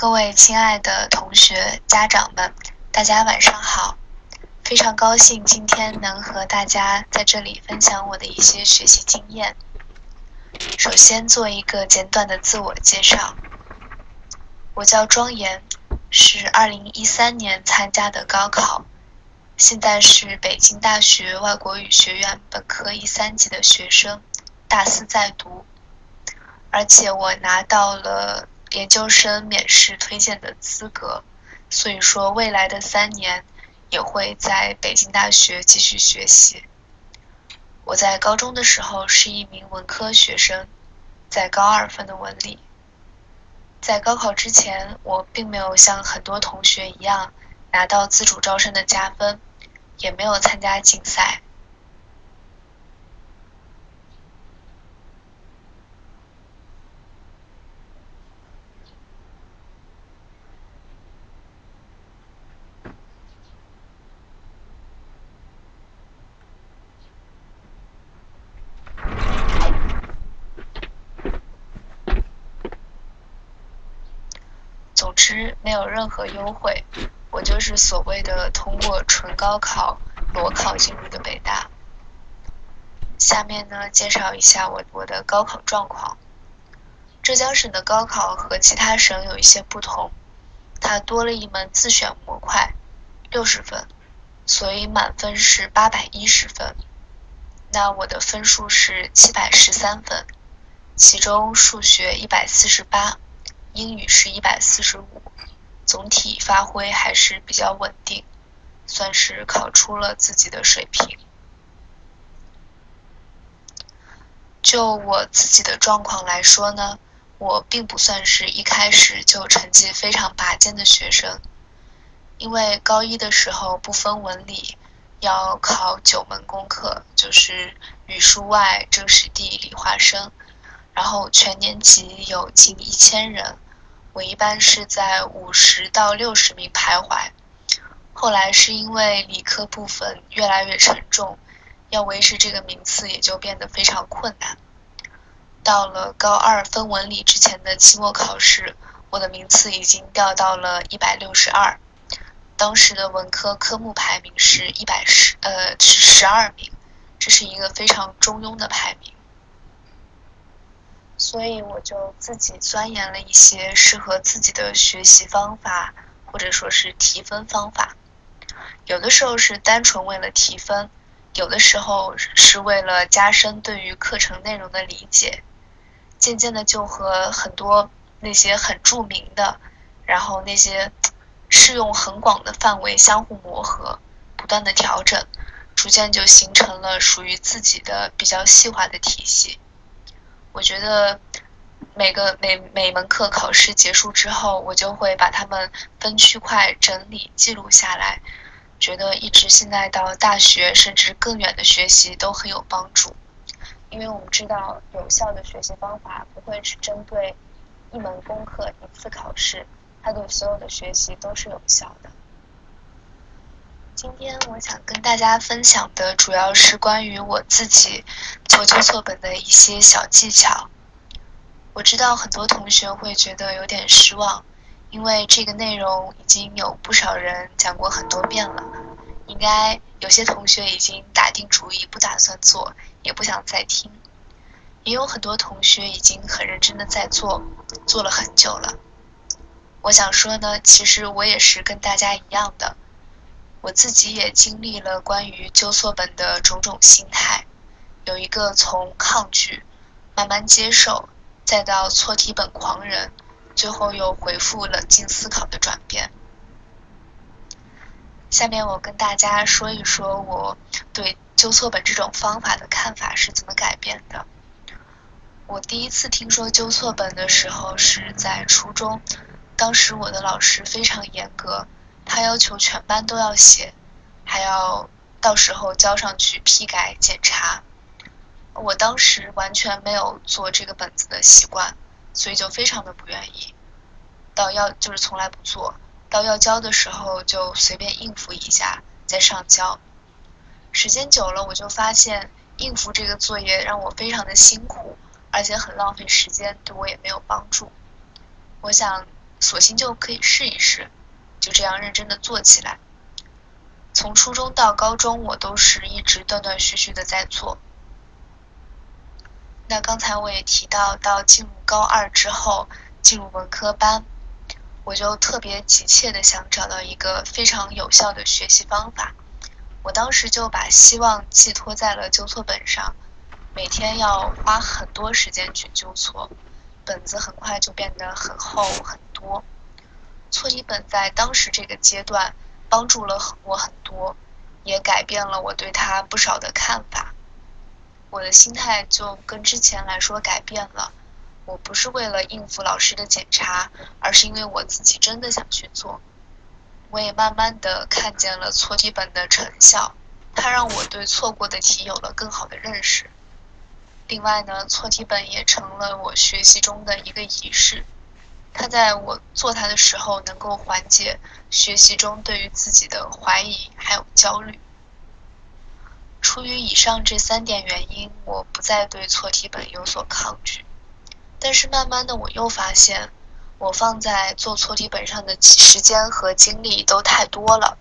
各位亲爱的同学、家长们，大家晚上好！非常高兴今天能和大家在这里分享我的一些学习经验。首先做一个简短的自我介绍，我叫庄严，是2013年参加的高考，现在是北京大学外国语学院本科一三级的学生，大四在读，而且我拿到了。研究生免试推荐的资格，所以说未来的三年也会在北京大学继续学习。我在高中的时候是一名文科学生，在高二分的文理。在高考之前，我并没有像很多同学一样拿到自主招生的加分，也没有参加竞赛。没有任何优惠，我就是所谓的通过纯高考裸考进入的北大。下面呢，介绍一下我我的高考状况。浙江省的高考和其他省有一些不同，它多了一门自选模块，六十分，所以满分是八百一十分。那我的分数是七百十三分，其中数学一百四十八。英语是一百四十五，总体发挥还是比较稳定，算是考出了自己的水平。就我自己的状况来说呢，我并不算是一开始就成绩非常拔尖的学生，因为高一的时候不分文理，要考九门功课，就是语数外、政史地理化生。然后全年级有近一千人，我一般是在五十到六十名徘徊。后来是因为理科部分越来越沉重，要维持这个名次也就变得非常困难。到了高二分文理之前的期末考试，我的名次已经掉到了一百六十二。当时的文科科目排名是一百十，呃，是十二名，这是一个非常中庸的排名。所以我就自己钻研了一些适合自己的学习方法，或者说是提分方法。有的时候是单纯为了提分，有的时候是为了加深对于课程内容的理解。渐渐的就和很多那些很著名的，然后那些适用很广的范围相互磨合，不断的调整，逐渐就形成了属于自己的比较细化的体系。我觉得每个每每门课考试结束之后，我就会把它们分区块整理记录下来，觉得一直现在到大学甚至更远的学习都很有帮助。因为我们知道，有效的学习方法不会只针对一门功课一次考试，它对所有的学习都是有效的。今天我想跟大家分享的主要是关于我自己做纠错本的一些小技巧。我知道很多同学会觉得有点失望，因为这个内容已经有不少人讲过很多遍了，应该有些同学已经打定主意不打算做，也不想再听。也有很多同学已经很认真的在做，做了很久了。我想说呢，其实我也是跟大家一样的。我自己也经历了关于纠错本的种种心态，有一个从抗拒、慢慢接受，再到错题本狂人，最后又回复冷静思考的转变。下面我跟大家说一说我对纠错本这种方法的看法是怎么改变的。我第一次听说纠错本的时候是在初中，当时我的老师非常严格。他要求全班都要写，还要到时候交上去批改检查。我当时完全没有做这个本子的习惯，所以就非常的不愿意。到要就是从来不做到要交的时候就随便应付一下再上交。时间久了，我就发现应付这个作业让我非常的辛苦，而且很浪费时间，对我也没有帮助。我想。索性就可以试一试，就这样认真的做起来。从初中到高中，我都是一直断断续续的在做。那刚才我也提到，到进入高二之后，进入文科班，我就特别急切的想找到一个非常有效的学习方法。我当时就把希望寄托在了纠错本上，每天要花很多时间去纠错，本子很快就变得很厚很多。错题本在当时这个阶段帮助了我很多，也改变了我对它不少的看法。我的心态就跟之前来说改变了，我不是为了应付老师的检查，而是因为我自己真的想去做。我也慢慢的看见了错题本的成效，它让我对错过的题有了更好的认识。另外呢，错题本也成了我学习中的一个仪式，它在我做它的时候能够缓解学习中对于自己的怀疑还有焦虑。出于以上这三点原因，我不再对错题本有所抗拒。但是慢慢的，我又发现，我放在做错题本上的时间和精力都太多了，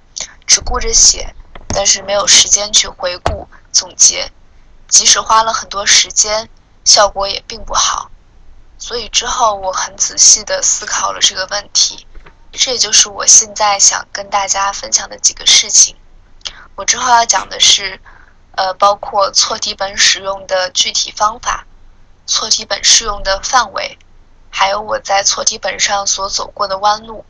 只顾着写，但是没有时间去回顾总结。即使花了很多时间，效果也并不好。所以之后我很仔细的思考了这个问题，这也就是我现在想跟大家分享的几个事情。我之后要讲的是。呃，包括错题本使用的具体方法、错题本适用的范围，还有我在错题本上所走过的弯路，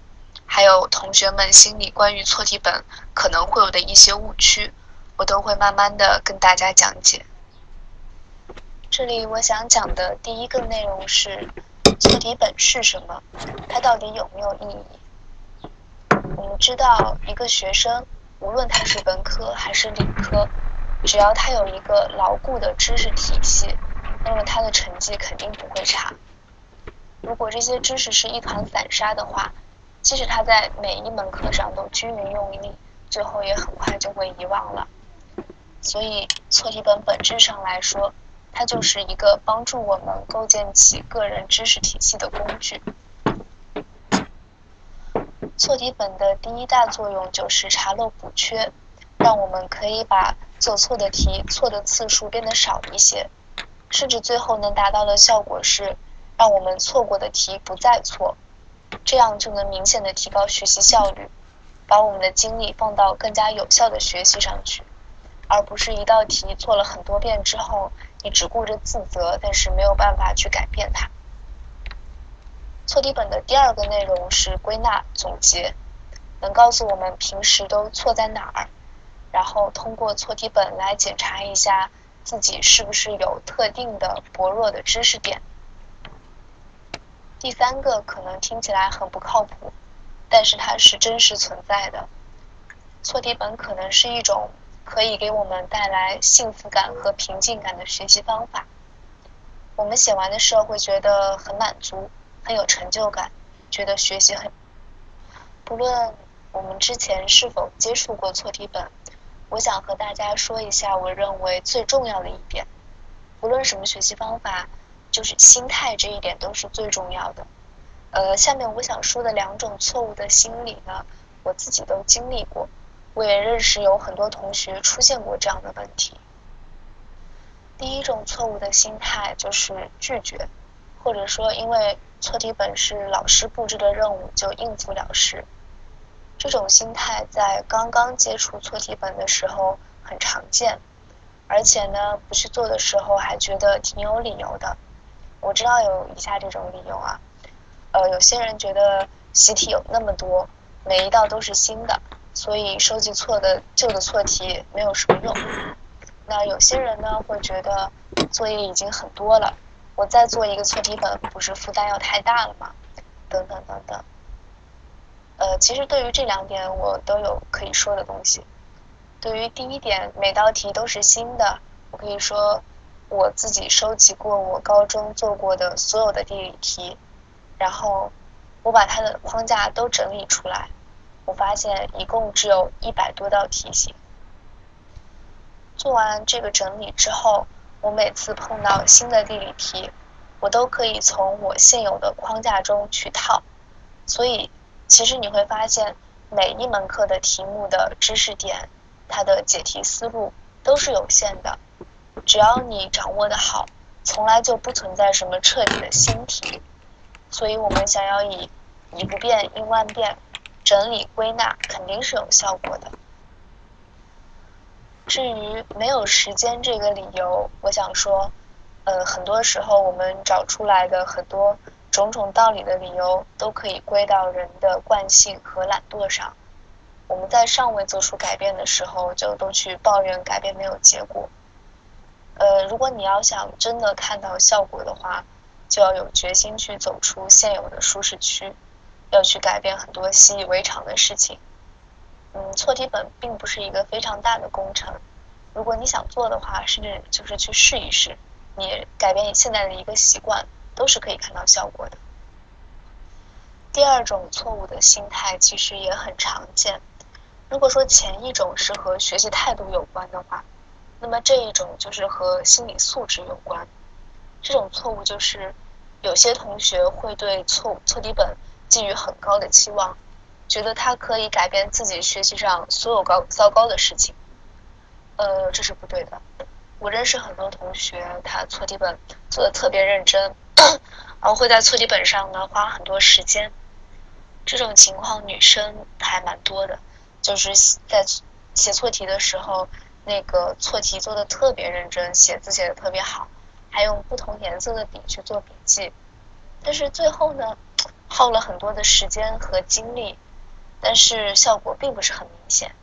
还有同学们心里关于错题本可能会有的一些误区，我都会慢慢的跟大家讲解。这里我想讲的第一个内容是错题本是什么，它到底有没有意义？我们知道，一个学生无论他是文科还是理科。只要他有一个牢固的知识体系，那么他的成绩肯定不会差。如果这些知识是一团散沙的话，即使他在每一门课上都均匀用力，最后也很快就会遗忘了。所以，错题本本质上来说，它就是一个帮助我们构建起个人知识体系的工具。错题本的第一大作用就是查漏补缺，让我们可以把做错的题错的次数变得少一些，甚至最后能达到的效果是让我们错过的题不再错，这样就能明显的提高学习效率，把我们的精力放到更加有效的学习上去，而不是一道题错了很多遍之后，你只顾着自责，但是没有办法去改变它。错题本的第二个内容是归纳总结，能告诉我们平时都错在哪儿。然后通过错题本来检查一下自己是不是有特定的薄弱的知识点。第三个可能听起来很不靠谱，但是它是真实存在的。错题本可能是一种可以给我们带来幸福感和平静感的学习方法。我们写完的时候会觉得很满足，很有成就感，觉得学习很。不论我们之前是否接触过错题本。我想和大家说一下，我认为最重要的一点，无论什么学习方法，就是心态这一点都是最重要的。呃，下面我想说的两种错误的心理呢，我自己都经历过，我也认识有很多同学出现过这样的问题。第一种错误的心态就是拒绝，或者说因为错题本是老师布置的任务就应付了事。这种心态在刚刚接触错题本的时候很常见，而且呢，不去做的时候还觉得挺有理由的。我知道有以下这种理由啊，呃，有些人觉得习题有那么多，每一道都是新的，所以收集错的旧的错题没有什么用。那有些人呢会觉得作业已经很多了，我再做一个错题本，不是负担要太大了吗？等等等等。呃，其实对于这两点我都有可以说的东西。对于第一点，每道题都是新的，我可以说我自己收集过我高中做过的所有的地理题，然后我把它的框架都整理出来，我发现一共只有一百多道题型。做完这个整理之后，我每次碰到新的地理题，我都可以从我现有的框架中去套。所以其实你会发现，每一门课的题目的知识点，它的解题思路都是有限的。只要你掌握的好，从来就不存在什么彻底的新题。所以我们想要以以不变应万变，整理归纳，肯定是有效果的。至于没有时间这个理由，我想说，呃，很多时候我们找出来的很多种种道理的理由，都可以归到人的惯性和懒惰上。我们在尚未做出改变的时候，就都去抱怨改变没有结果。呃，如果你要想真的看到效果的话，就要有决心去走出现有的舒适区，要去改变很多习以为常的事情。嗯，错题本并不是一个非常大的工程，如果你想做的话，甚至就是去试一试，你改变你现在的一个习惯，都是可以看到效果的。第二种错误的心态其实也很常见。如果说前一种是和学习态度有关的话，那么这一种就是和心理素质有关。这种错误就是有些同学会对错错题本寄予很高的期望。觉得他可以改变自己学习上所有高糟糕的事情，呃，这是不对的。我认识很多同学，他错题本做的特别认真，然后会在错题本上呢花很多时间。这种情况女生还蛮多的，就是在写错题的时候，那个错题做的特别认真，写字写的特别好，还用不同颜色的笔去做笔记，但是最后呢，耗了很多的时间和精力。但是效果并不是很明显。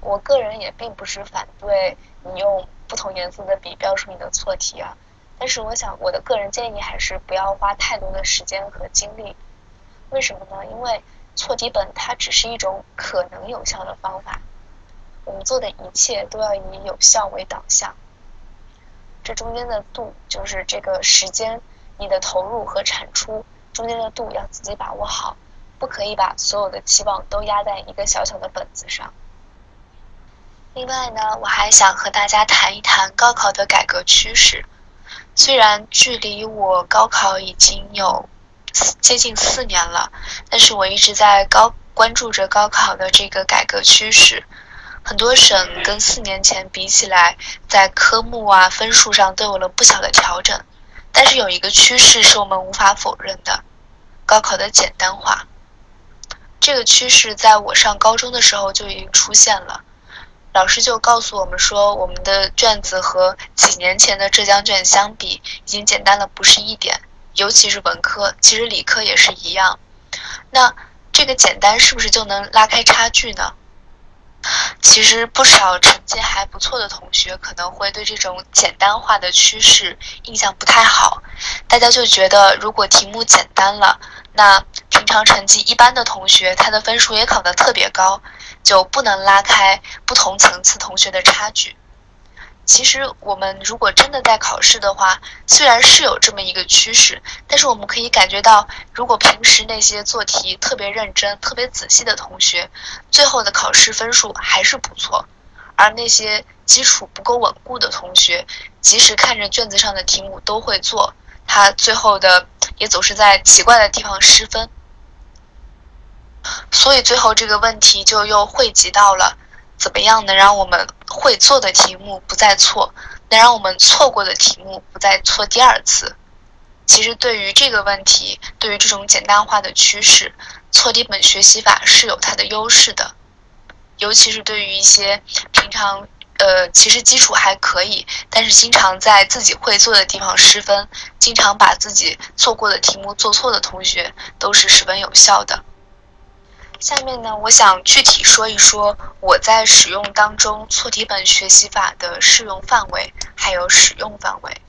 我个人也并不是反对你用不同颜色的笔标出你的错题啊，但是我想我的个人建议还是不要花太多的时间和精力。为什么呢？因为错题本它只是一种可能有效的方法，我们做的一切都要以有效为导向。这中间的度就是这个时间，你的投入和产出中间的度要自己把握好。不可以把所有的期望都压在一个小小的本子上。另外呢，我还想和大家谈一谈高考的改革趋势。虽然距离我高考已经有接近四年了，但是我一直在高关注着高考的这个改革趋势。很多省跟四年前比起来，在科目啊分数上都有了不小的调整。但是有一个趋势是我们无法否认的：高考的简单化。这个趋势在我上高中的时候就已经出现了，老师就告诉我们说，我们的卷子和几年前的浙江卷相比，已经简单了不是一点，尤其是文科，其实理科也是一样。那这个简单是不是就能拉开差距呢？其实不少成绩还不错的同学可能会对这种简单化的趋势印象不太好，大家就觉得如果题目简单了，那。平常成绩一般的同学，他的分数也考得特别高，就不能拉开不同层次同学的差距。其实，我们如果真的在考试的话，虽然是有这么一个趋势，但是我们可以感觉到，如果平时那些做题特别认真、特别仔细的同学，最后的考试分数还是不错；而那些基础不够稳固的同学，即使看着卷子上的题目都会做，他最后的也总是在奇怪的地方失分。所以最后这个问题就又汇集到了，怎么样能让我们会做的题目不再错，能让我们错过的题目不再错第二次？其实对于这个问题，对于这种简单化的趋势，错题本学习法是有它的优势的。尤其是对于一些平常呃其实基础还可以，但是经常在自己会做的地方失分，经常把自己错过的题目做错的同学，都是十分有效的。下面呢，我想具体说一说我在使用当中错题本学习法的适用范围，还有使用范围。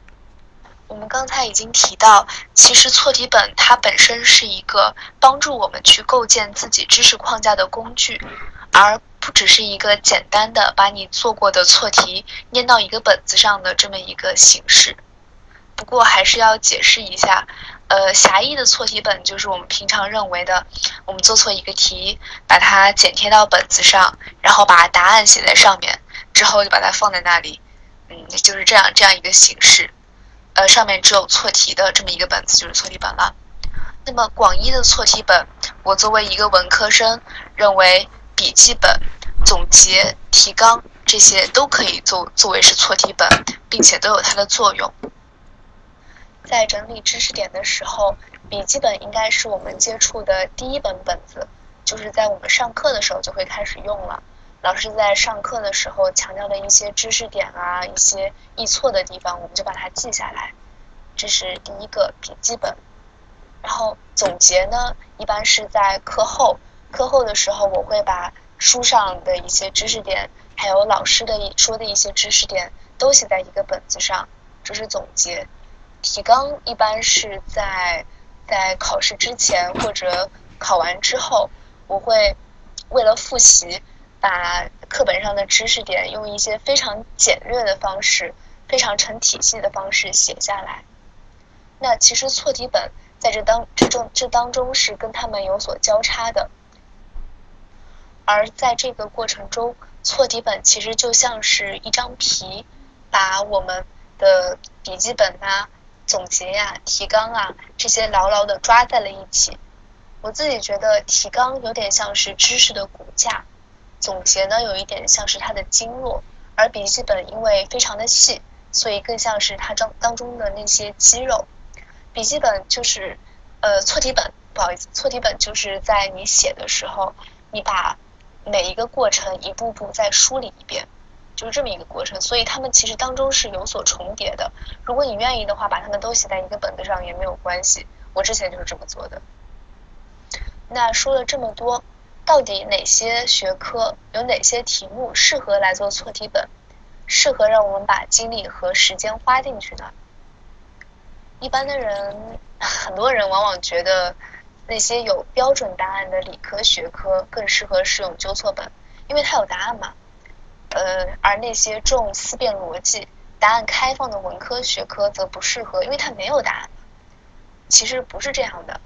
我们刚才已经提到，其实错题本它本身是一个帮助我们去构建自己知识框架的工具，而不只是一个简单的把你做过的错题粘到一个本子上的这么一个形式。不过还是要解释一下。呃，狭义的错题本就是我们平常认为的，我们做错一个题，把它剪贴到本子上，然后把答案写在上面，之后就把它放在那里，嗯，就是这样这样一个形式。呃，上面只有错题的这么一个本子就是错题本了。那么广义的错题本，我作为一个文科生，认为笔记本、总结、提纲这些都可以作作为是错题本，并且都有它的作用。在整理知识点的时候，笔记本应该是我们接触的第一本本子，就是在我们上课的时候就会开始用了。老师在上课的时候强调的一些知识点啊，一些易错的地方，我们就把它记下来。这是第一个笔记本。然后总结呢，一般是在课后，课后的时候我会把书上的一些知识点，还有老师的一说的一些知识点都写在一个本子上，这是总结。提纲一般是在在考试之前或者考完之后，我会为了复习，把课本上的知识点用一些非常简略的方式，非常成体系的方式写下来。那其实错题本在这当这中这当中是跟他们有所交叉的，而在这个过程中，错题本其实就像是一张皮，把我们的笔记本啊。总结呀，提纲啊，这些牢牢的抓在了一起。我自己觉得提纲有点像是知识的骨架，总结呢有一点像是它的经络，而笔记本因为非常的细，所以更像是它当当中的那些肌肉。笔记本就是呃错题本，不好意思，错题本就是在你写的时候，你把每一个过程一步步再梳理一遍。就是这么一个过程，所以他们其实当中是有所重叠的。如果你愿意的话，把它们都写在一个本子上也没有关系。我之前就是这么做的。那说了这么多，到底哪些学科有哪些题目适合来做错题本，适合让我们把精力和时间花进去呢？一般的人，很多人往往觉得那些有标准答案的理科学科更适合使用纠错本，因为它有答案嘛。呃，而那些重思辨逻辑、答案开放的文科学科则不适合，因为它没有答案。其实不是这样的，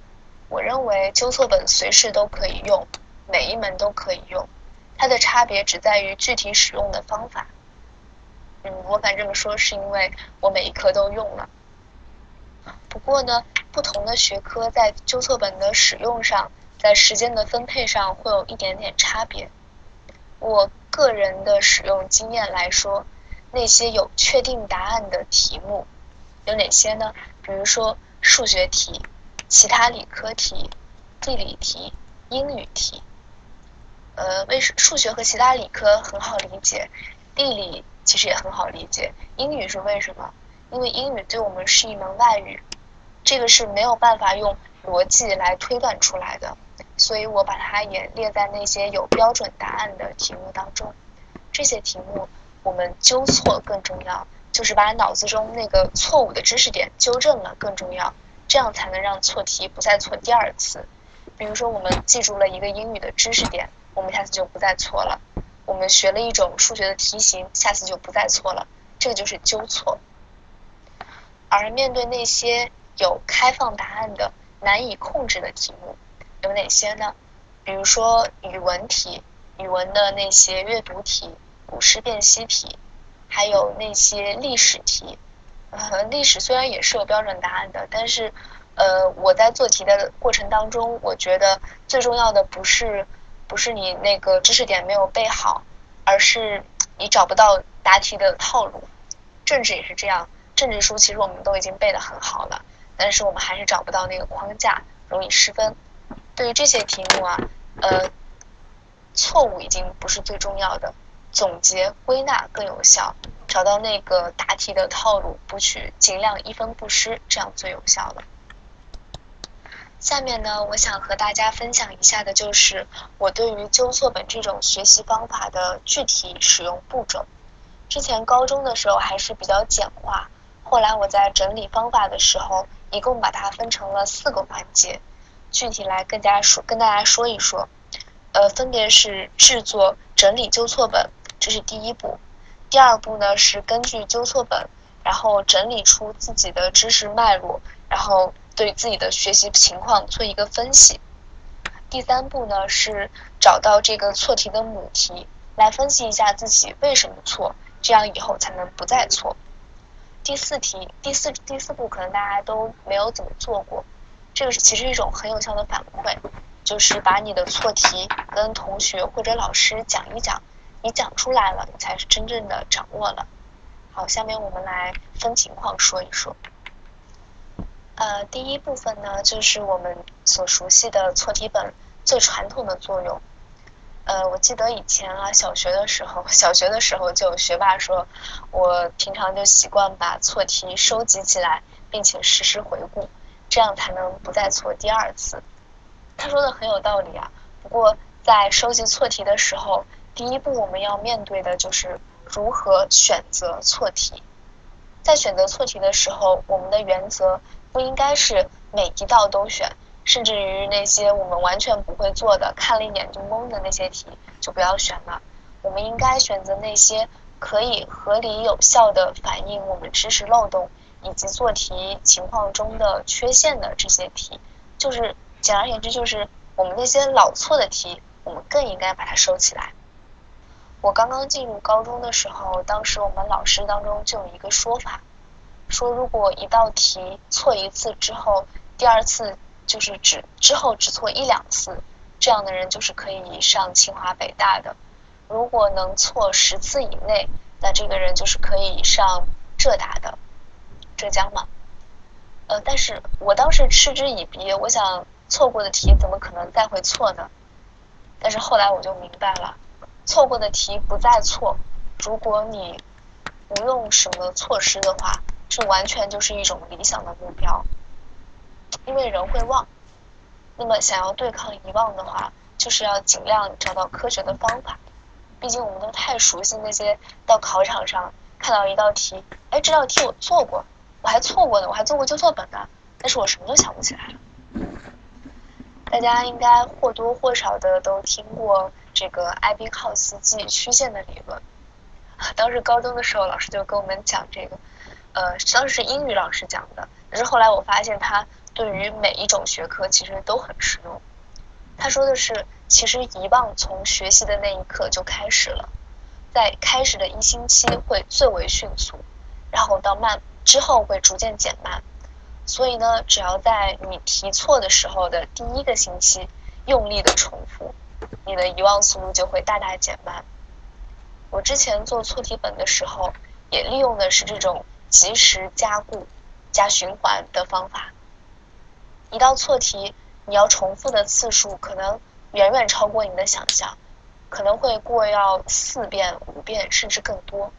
我认为纠错本随时都可以用，每一门都可以用，它的差别只在于具体使用的方法。嗯，我敢这么说，是因为我每一科都用了。不过呢，不同的学科在纠错本的使用上，在时间的分配上会有一点点差别。我。个人的使用经验来说，那些有确定答案的题目有哪些呢？比如说数学题、其他理科题、地理题、英语题。呃，为数学和其他理科很好理解，地理其实也很好理解。英语是为什么？因为英语对我们是一门外语，这个是没有办法用逻辑来推断出来的。所以我把它也列在那些有标准答案的题目当中。这些题目我们纠错更重要，就是把脑子中那个错误的知识点纠正了更重要，这样才能让错题不再错第二次。比如说我们记住了一个英语的知识点，我们下次就不再错了；我们学了一种数学的题型，下次就不再错了。这就是纠错。而面对那些有开放答案的难以控制的题目。有哪些呢？比如说语文题，语文的那些阅读题、古诗辨析题，还有那些历史题。呃，历史虽然也是有标准答案的，但是呃，我在做题的过程当中，我觉得最重要的不是不是你那个知识点没有背好，而是你找不到答题的套路。政治也是这样，政治书其实我们都已经背得很好了，但是我们还是找不到那个框架，容易失分。对于这些题目啊，呃，错误已经不是最重要的，总结归纳更有效，找到那个答题的套路，不去尽量一分不失，这样最有效了。下面呢，我想和大家分享一下的就是我对于纠错本这种学习方法的具体使用步骤。之前高中的时候还是比较简化，后来我在整理方法的时候，一共把它分成了四个环节。具体来跟大家说，跟大家说一说，呃，分别是制作整理纠错本，这是第一步；第二步呢是根据纠错本，然后整理出自己的知识脉络，然后对自己的学习情况做一个分析；第三步呢是找到这个错题的母题，来分析一下自己为什么错，这样以后才能不再错。第四题，第四第四步可能大家都没有怎么做过。这个是其实一种很有效的反馈，就是把你的错题跟同学或者老师讲一讲，你讲出来了，你才是真正的掌握了。好，下面我们来分情况说一说。呃，第一部分呢，就是我们所熟悉的错题本最传统的作用。呃，我记得以前啊，小学的时候，小学的时候就有学霸说，我平常就习惯把错题收集起来，并且实时回顾，这样才能不再错第二次。他说的很有道理啊。不过在收集错题的时候，第一步我们要面对的就是如何选择错题。在选择错题的时候，我们的原则不应该是每一道都选，甚至于那些我们完全不会做的、看了一眼就懵的那些题就不要选了。我们应该选择那些可以合理有效的反映我们知识漏洞以及做题情况中的缺陷的这些题。就是简而言之，就是我们那些老错的题，我们更应该把它收起来。我刚刚进入高中的时候，当时我们老师当中就有一个说法，说如果一道题错一次之后，第二次就是只之后只错一两次，这样的人就是可以上清华北大的；如果能错十次以内，那这个人就是可以上浙大的，浙江嘛。呃，但是我当时嗤之以鼻，我想错过的题怎么可能再会错呢？但是后来我就明白了。错过的题不再错，如果你不用什么措施的话，这完全就是一种理想的目标。因为人会忘，那么想要对抗遗忘的话，就是要尽量找到科学的方法。毕竟我们都太熟悉那些到考场上看到一道题，哎，这道题我做过，我还错过呢，我还做过纠错本呢，但是我什么都想不起来了。大家应该或多或少的都听过。这个艾宾浩斯记忆曲线的理论，当时高中的时候，老师就跟我们讲这个，呃，当时是英语老师讲的，可是后来我发现他对于每一种学科其实都很实用。他说的是，其实遗忘从学习的那一刻就开始了，在开始的一星期会最为迅速，然后到慢之后会逐渐减慢，所以呢，只要在你提错的时候的第一个星期用力的重复。你的遗忘速度就会大大减慢。我之前做错题本的时候，也利用的是这种及时加固、加循环的方法。一道错题，你要重复的次数可能远远超过你的想象，可能会过要四遍、五遍甚至更多。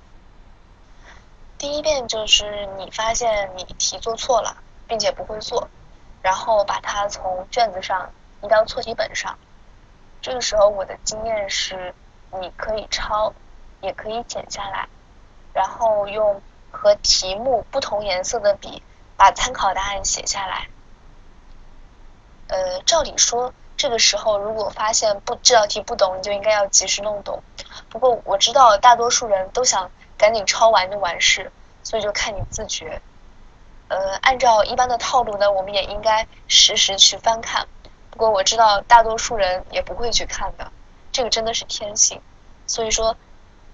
第一遍就是你发现你题做错了，并且不会做，然后把它从卷子上移到错题本上。这个时候我的经验是，你可以抄，也可以剪下来，然后用和题目不同颜色的笔把参考答案写下来。呃，照理说，这个时候如果发现不这道题不懂，你就应该要及时弄懂。不过我知道大多数人都想赶紧抄完就完事，所以就看你自觉。呃，按照一般的套路呢，我们也应该实时去翻看。不过我知道大多数人也不会去看的，这个真的是天性。所以说，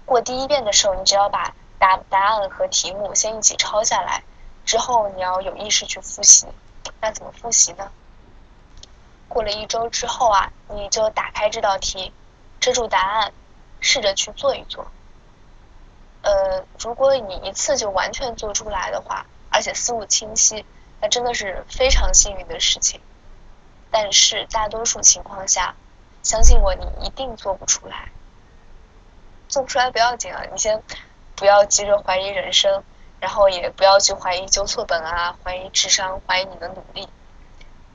过第一遍的时候，你只要把答答案和题目先一起抄下来，之后你要有意识去复习。那怎么复习呢？过了一周之后啊，你就打开这道题，遮住答案，试着去做一做。呃，如果你一次就完全做出来的话，而且思路清晰，那真的是非常幸运的事情。但是大多数情况下，相信我，你一定做不出来。做不出来不要紧啊，你先不要急着怀疑人生，然后也不要去怀疑纠错本啊，怀疑智商，怀疑你的努力。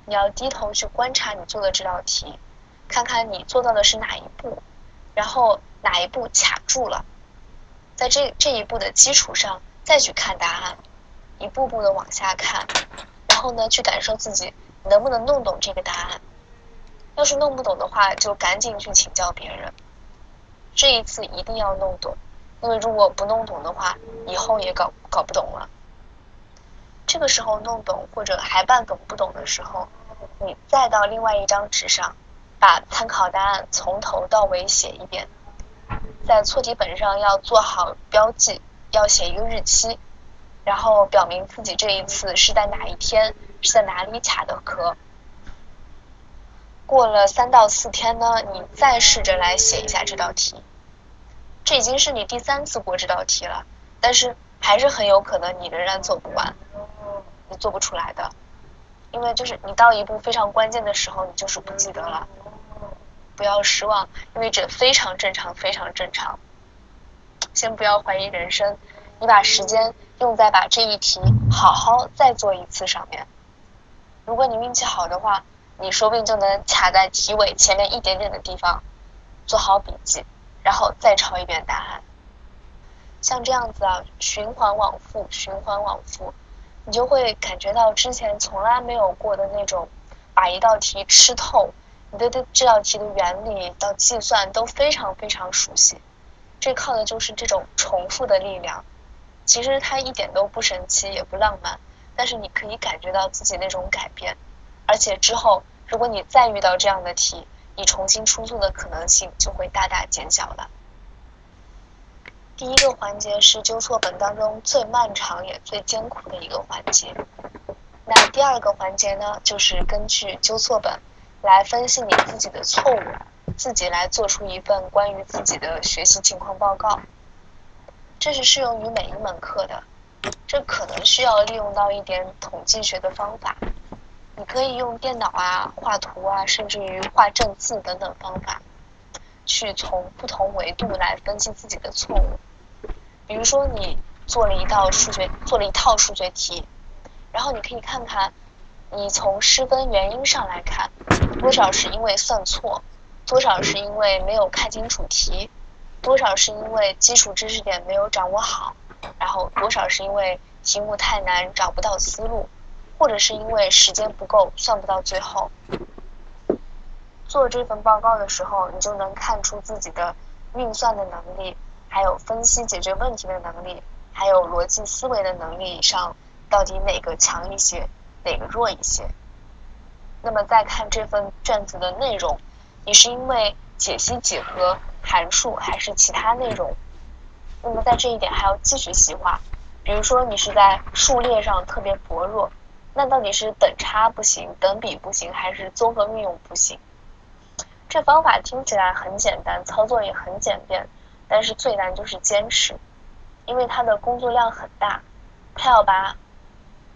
你要低头去观察你做的这道题，看看你做到的是哪一步，然后哪一步卡住了，在这这一步的基础上再去看答案，一步步的往下看，然后呢去感受自己。能不能弄懂这个答案？要是弄不懂的话，就赶紧去请教别人。这一次一定要弄懂，因为如果不弄懂的话，以后也搞搞不懂了。这个时候弄懂或者还半懂不懂的时候，你再到另外一张纸上，把参考答案从头到尾写一遍，在错题本上要做好标记，要写一个日期，然后表明自己这一次是在哪一天。是在哪里卡的壳。过了三到四天呢，你再试着来写一下这道题。这已经是你第三次过这道题了，但是还是很有可能你仍然做不完，你做不出来的，因为就是你到一步非常关键的时候，你就是不记得了。不要失望，因为这非常正常，非常正常。先不要怀疑人生，你把时间用在把这一题好好再做一次上面。如果你运气好的话，你说不定就能卡在题尾前面一点点的地方，做好笔记。然后再抄一遍答案，像这样子啊，循环往复，循环往复，你就会感觉到之前从来没有过的那种，把一道题吃透，你对这道题的原理到计算都非常非常熟悉。这靠的就是这种重复的力量。其实它一点都不神奇，也不浪漫，但是你可以感觉到自己那种改变。而且之后，如果你再遇到这样的题，你重新出错的可能性就会大大减小了。第一个环节是纠错本当中最漫长也最艰苦的一个环节。那第二个环节呢，就是根据纠错本来分析你自己的错误，自己来做出一份关于自己的学习情况报告。这是适用于每一门课的，这可能需要利用到一点统计学的方法。你可以用电脑啊、画图啊，甚至于画正字等等方法，去从不同维度来分析自己的错误。比如说，你做了一道数学，做了一套数学题，然后你可以看看，你从失分原因上来看，多少是因为算错，多少是因为没有看清楚题，多少是因为基础知识点没有掌握好，然后多少是因为题目太难找不到思路。或者是因为时间不够，算不到最后。做这份报告的时候，你就能看出自己的运算的能力，还有分析解决问题的能力，还有逻辑思维的能力上，到底哪个强一些，哪个弱一些。那么再看这份卷子的内容，你是因为解析几何、函数，还是其他内容？那么在这一点还要继续细化，比如说你是在数列上特别薄弱。那到底是等差不行，等比不行，还是综合运用不行？这方法听起来很简单，操作也很简便，但是最难就是坚持，因为它的工作量很大，它要把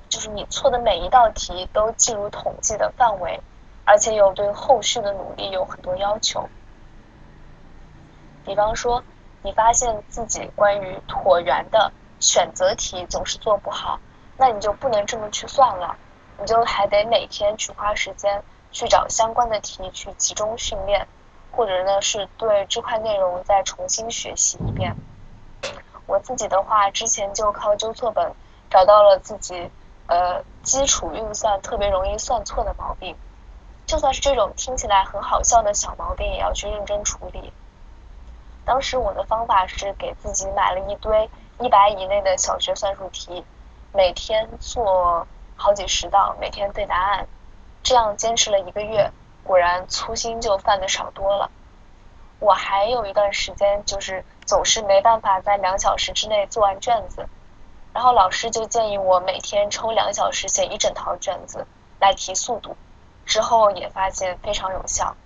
就是你错的每一道题都计入统计的范围，而且有对后续的努力有很多要求。比方说，你发现自己关于椭圆的选择题总是做不好。那你就不能这么去算了，你就还得每天去花时间去找相关的题去集中训练，或者呢是对这块内容再重新学习一遍。我自己的话，之前就靠纠错本找到了自己呃基础运算特别容易算错的毛病，就算是这种听起来很好笑的小毛病，也要去认真处理。当时我的方法是给自己买了一堆一百以内的小学算术题。每天做好几十道，每天对答案，这样坚持了一个月，果然粗心就犯的少多了。我还有一段时间就是总是没办法在两小时之内做完卷子，然后老师就建议我每天抽两小时写一整套卷子来提速度，之后也发现非常有效。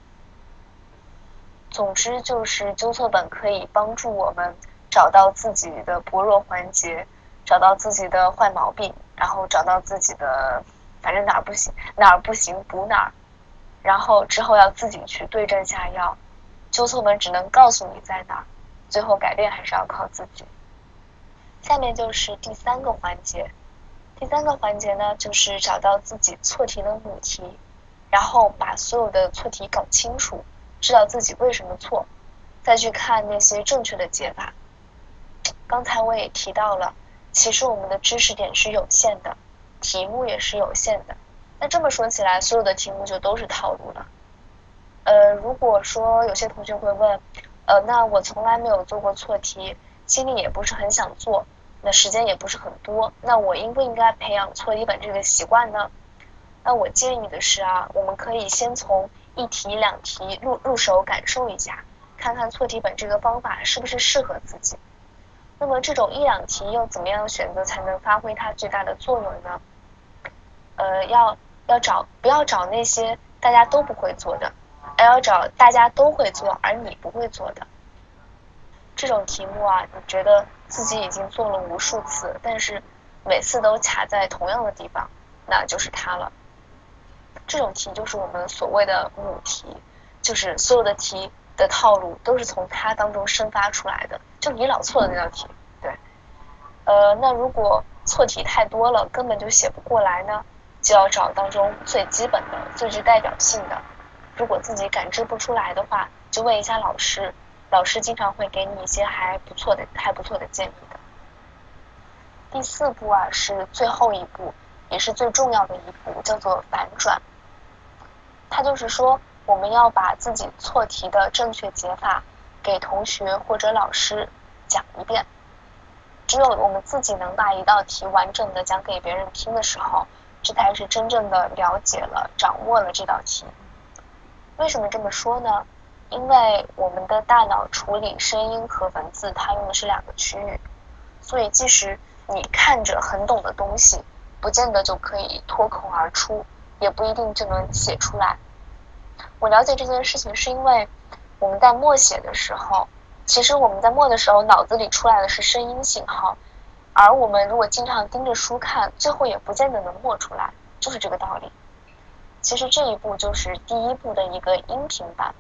总之就是纠错本可以帮助我们找到自己的薄弱环节。找到自己的坏毛病，然后找到自己的，反正哪儿不行哪儿不行补哪儿，然后之后要自己去对症下药。纠错本只能告诉你在哪儿，最后改变还是要靠自己。下面就是第三个环节，第三个环节呢就是找到自己错题的母题，然后把所有的错题搞清楚，知道自己为什么错，再去看那些正确的解法。刚才我也提到了。其实我们的知识点是有限的，题目也是有限的。那这么说起来，所有的题目就都是套路了。呃，如果说有些同学会问，呃，那我从来没有做过错题，心里也不是很想做，那时间也不是很多，那我应不应该培养错题本这个习惯呢？那我建议的是啊，我们可以先从一题两题入入手感受一下，看看错题本这个方法是不是适合自己。那么这种一两题又怎么样选择才能发挥它最大的作用呢？呃，要要找不要找那些大家都不会做的，而要找大家都会做而你不会做的。这种题目啊，你觉得自己已经做了无数次，但是每次都卡在同样的地方，那就是它了。这种题就是我们所谓的母题，就是所有的题的套路都是从它当中生发出来的。就你老错的那道题，对。呃，那如果错题太多了，根本就写不过来呢，就要找当中最基本的、最具代表性的。如果自己感知不出来的话，就问一下老师，老师经常会给你一些还不错的、还不错的建议的。第四步啊，是最后一步，也是最重要的一步，叫做反转。它就是说，我们要把自己错题的正确解法给同学或者老师讲一遍。只有我们自己能把一道题完整的讲给别人听的时候，这才是真正的了解了、掌握了这道题。为什么这么说呢？因为我们的大脑处理声音和文字，它用的是两个区域，所以即使你看着很懂的东西，不见得就可以脱口而出。也不一定就能写出来。我了解这件事情，是因为我们在默写的时候，其实我们在默的时候，脑子里出来的是声音信号，而我们如果经常盯着书看，最后也不见得能默出来，就是这个道理。其实这一步就是第一步的一个音频版。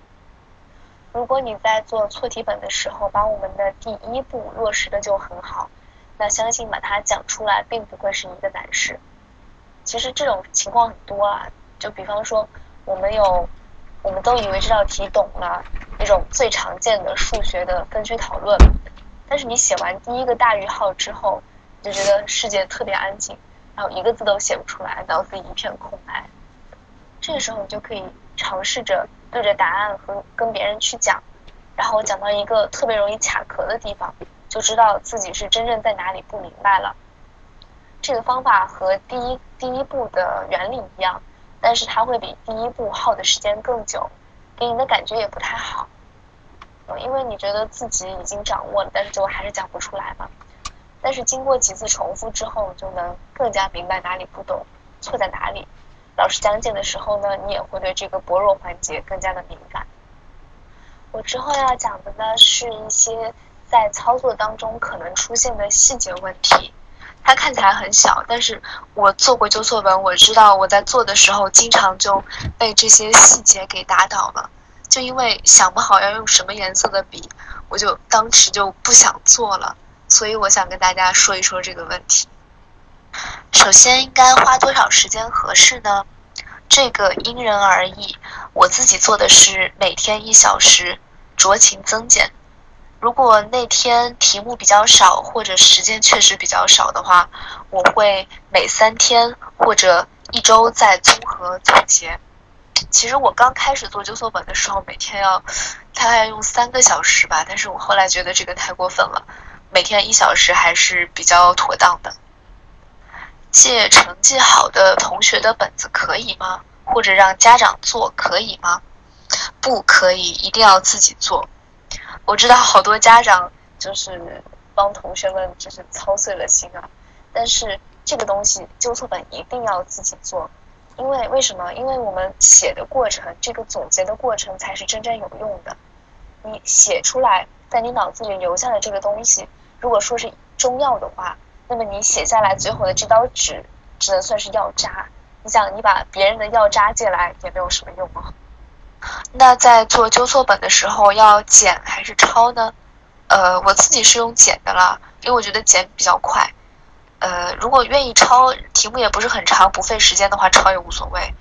如果你在做错题本的时候，把我们的第一步落实的就很好，那相信把它讲出来，并不会是一个难事。其实这种情况很多啊，就比方说，我们有，我们都以为这道题懂了，一种最常见的数学的分区讨论，但是你写完第一个大于号之后，就觉得世界特别安静，然后一个字都写不出来，脑子里一片空白。这个时候你就可以尝试着对着答案和跟别人去讲，然后讲到一个特别容易卡壳的地方，就知道自己是真正在哪里不明白了。这个方法和第一第一步的原理一样，但是它会比第一步耗的时间更久，给你的感觉也不太好，因为你觉得自己已经掌握了，但是最后还是讲不出来嘛。但是经过几次重复之后，就能更加明白哪里不懂，错在哪里。老师讲解的时候呢，你也会对这个薄弱环节更加的敏感。我之后要讲的呢，是一些在操作当中可能出现的细节问题。它看起来很小，但是我做过纠错文，我知道我在做的时候经常就被这些细节给打倒了。就因为想不好要用什么颜色的笔，我就当时就不想做了。所以我想跟大家说一说这个问题。首先，应该花多少时间合适呢？这个因人而异。我自己做的是每天一小时，酌情增减。如果那天题目比较少，或者时间确实比较少的话，我会每三天或者一周再综合总结。其实我刚开始做纠错本的时候，每天要大概用三个小时吧，但是我后来觉得这个太过分了，每天一小时还是比较妥当的。借成绩好的同学的本子可以吗？或者让家长做可以吗？不可以，一定要自己做。我知道好多家长就是帮同学们就是操碎了心啊，但是这个东西纠错本一定要自己做，因为为什么？因为我们写的过程，这个总结的过程才是真正有用的。你写出来，在你脑子里留下的这个东西，如果说是中药的话，那么你写下来最后的这刀纸，只能算是药渣。你想，你把别人的药渣借来，也没有什么用啊。那在做纠错本的时候，要剪还是抄呢？呃，我自己是用剪的了，因为我觉得剪比较快。呃，如果愿意抄，题目也不是很长，不费时间的话，抄也无所谓。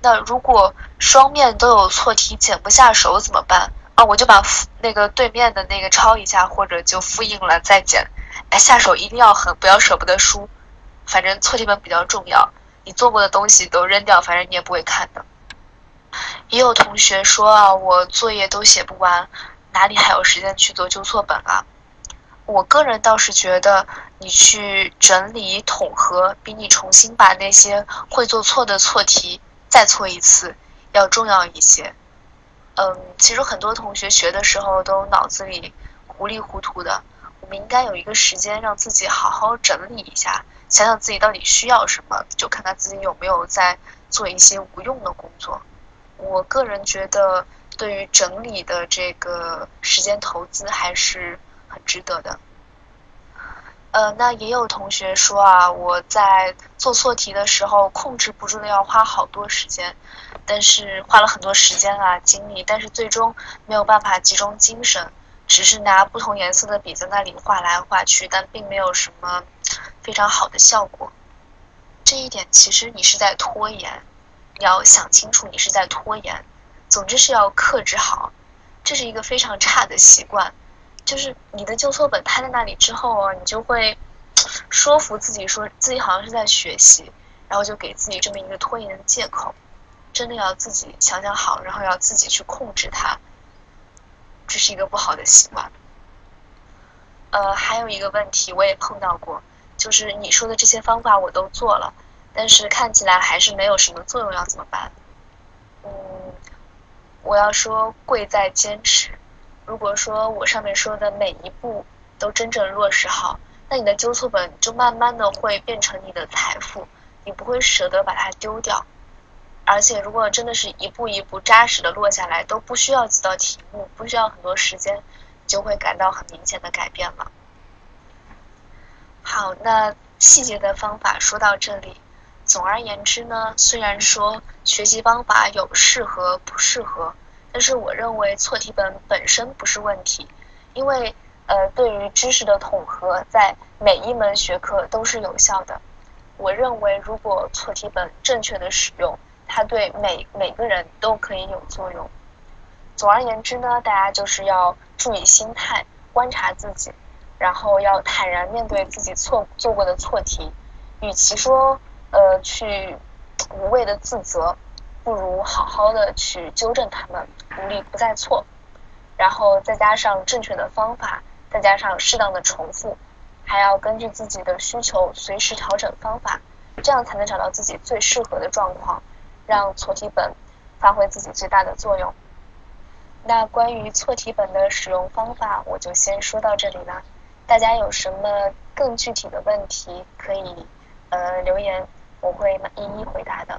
那如果双面都有错题，剪不下手怎么办？啊，我就把那个对面的那个抄一下，或者就复印了再剪。哎，下手一定要狠，不要舍不得输。反正错题本比较重要，你做过的东西都扔掉，反正你也不会看的。也有同学说啊，我作业都写不完，哪里还有时间去做纠错本啊？我个人倒是觉得，你去整理统合，比你重新把那些会做错的错题再错一次要重要一些。嗯，其实很多同学学的时候都脑子里糊里糊涂的，们应该有一个时间让自己好好整理一下，想想自己到底需要什么，就看看自己有没有在做一些无用的工作。我个人觉得，对于整理的这个时间投资还是很值得的。呃，那也有同学说啊，我在做错题的时候控制不住的要花好多时间，但是花了很多时间啊精力，但是最终没有办法集中精神，只是拿不同颜色的笔在那里画来画去，但并没有什么非常好的效果。这一点其实你是在拖延，你要想清楚你是在拖延。总之是要克制好，这是一个非常差的习惯。就是你的纠错本摊在那里之后啊，你就会说服自己说自己好像是在学习，然后就给自己这么一个拖延的借口。真的要自己想想好，然后要自己去控制它，这是一个不好的习惯。呃，还有一个问题我也碰到过，就是你说的这些方法我都做了，但是看起来还是没有什么作用，要怎么办？嗯，我要说贵在坚持。如果说我上面说的每一步都真正落实好，那你的纠错本就慢慢的会变成你的财富，你不会舍得把它丢掉。而且如果真的是一步一步扎实的落下来，都不需要几道题目，不需要很多时间，就会感到很明显的改变了。好，那细节的方法说到这里。总而言之呢，虽然说学习方法有适合不适合。但是我认为错题本本身不是问题，因为呃对于知识的统合，在每一门学科都是有效的。我认为如果错题本正确的使用，它对每每个人都可以有作用。总而言之呢，大家就是要注意心态，观察自己，然后要坦然面对自己错做过的错题，与其说呃去无谓的自责。不如好好的去纠正他们，努力不再错，然后再加上正确的方法，再加上适当的重复，还要根据自己的需求随时调整方法，这样才能找到自己最适合的状况，让错题本发挥自己最大的作用。那关于错题本的使用方法，我就先说到这里了。大家有什么更具体的问题，可以呃留言，我会一一回答的。